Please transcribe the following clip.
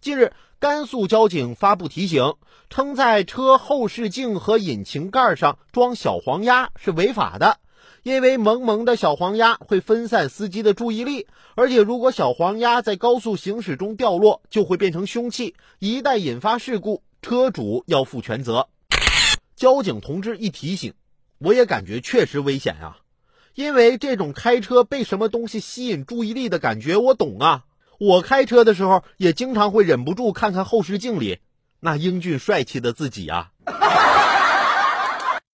近日，甘肃交警发布提醒，称在车后视镜和引擎盖上装小黄鸭是违法的，因为萌萌的小黄鸭会分散司机的注意力，而且如果小黄鸭在高速行驶中掉落，就会变成凶器，一旦引发事故，车主要负全责。交警同志一提醒，我也感觉确实危险啊，因为这种开车被什么东西吸引注意力的感觉，我懂啊。我开车的时候也经常会忍不住看看后视镜里那英俊帅气的自己啊。